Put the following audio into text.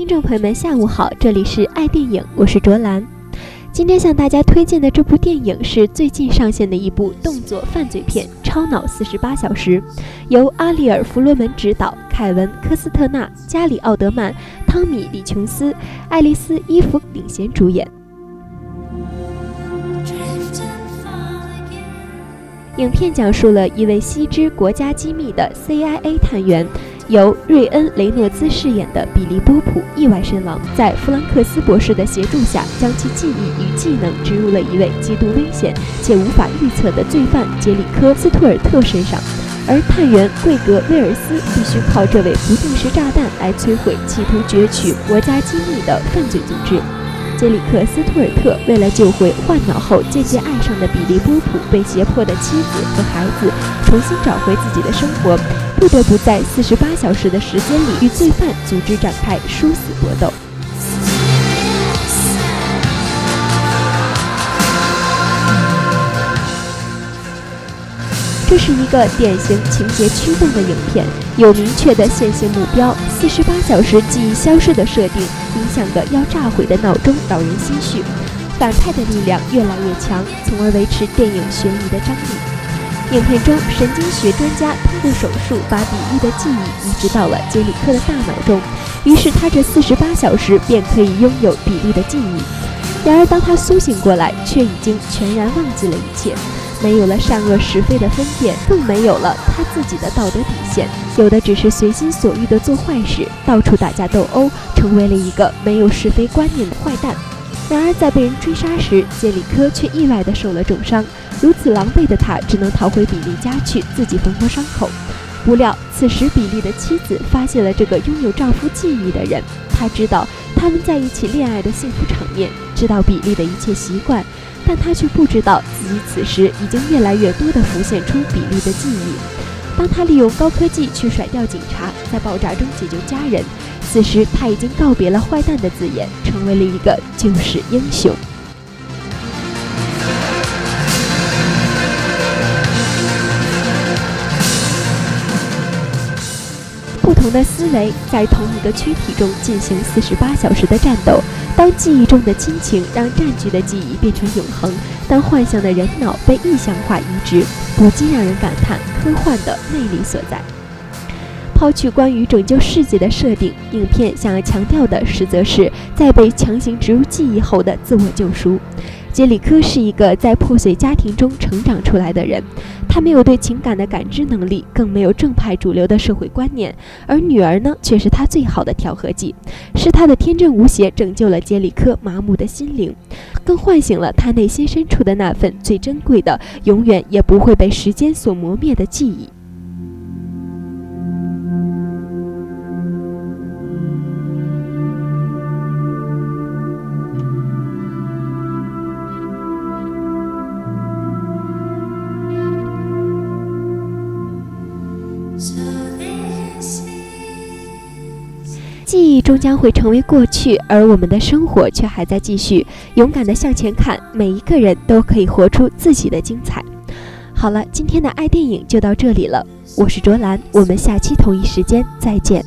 听众朋友们，下午好，这里是爱电影，我是卓兰。今天向大家推荐的这部电影是最近上线的一部动作犯罪片《超脑四十八小时》，由阿里尔·弗罗门执导，凯文·科斯特纳、加里·奥德曼、汤米·李琼斯、爱丽丝·伊芙领衔主演。影片讲述了一位悉知国家机密的 CIA 探员。由瑞恩·雷诺兹饰演的比利·波普意外身亡，在弗兰克斯博士的协助下，将其记忆与技能植入了一位极度危险且无法预测的罪犯杰里科·斯图尔特身上，而探员桂格·威尔斯必须靠这位不定时炸弹来摧毁企图攫取国家机密的犯罪组织。杰里克·斯图尔特为了救回换脑后渐渐爱上的比利·波普被胁迫的妻子和孩子，重新找回自己的生活，不得不在四十八小时的时间里与罪犯组织展开殊死搏斗。这是一个典型情节驱动的影片，有明确的线性目标。四十八小时记忆消失的设定，影响的要炸毁的闹钟扰人心绪。反派的力量越来越强，从而维持电影悬疑的张力。影片中，神经学专家通过手术把比利的记忆移植到了杰里克的大脑中，于是他这四十八小时便可以拥有比利的记忆。然而，当他苏醒过来，却已经全然忘记了一切。没有了善恶是非的分辨，更没有了他自己的道德底线，有的只是随心所欲的做坏事，到处打架斗殴，成为了一个没有是非观念的坏蛋。然而在被人追杀时，杰里科却意外的受了重伤，如此狼狈的他只能逃回比利家去自己缝合伤口。不料此时比利的妻子发现了这个拥有丈夫记忆的人，她知道他们在一起恋爱的幸福场面，知道比利的一切习惯。但他却不知道，自己此时已经越来越多地浮现出比利的记忆。当他利用高科技去甩掉警察，在爆炸中解救家人，此时他已经告别了坏蛋的字眼，成为了一个救世英雄。不同的思维在同一个躯体中进行四十八小时的战斗。当记忆中的亲情让占据的记忆变成永恒，当幻想的人脑被意象化移植，不禁让人感叹科幻的魅力所在。抛去关于拯救世界的设定，影片想要强调的实则是在被强行植入记忆后的自我救赎。杰里科是一个在破碎家庭中成长出来的人，他没有对情感的感知能力，更没有正派主流的社会观念，而女儿呢，却是他最好的调和剂，是他的天真无邪拯救了杰里科麻木的心灵，更唤醒了他内心深处的那份最珍贵的、永远也不会被时间所磨灭的记忆。记忆终将会成为过去，而我们的生活却还在继续。勇敢地向前看，每一个人都可以活出自己的精彩。好了，今天的爱电影就到这里了，我是卓兰，我们下期同一时间再见。